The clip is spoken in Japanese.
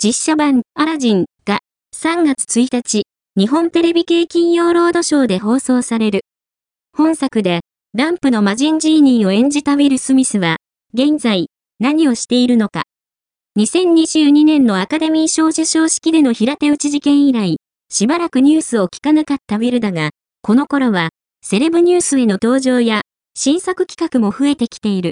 実写版アラジンが3月1日、日本テレビ系金曜ロードショーで放送される。本作で、ランプの魔人ジーニーを演じたウィル・スミスは、現在、何をしているのか。2022年のアカデミー賞受賞式での平手打ち事件以来、しばらくニュースを聞かなかったウィルだが、この頃は、セレブニュースへの登場や、新作企画も増えてきている。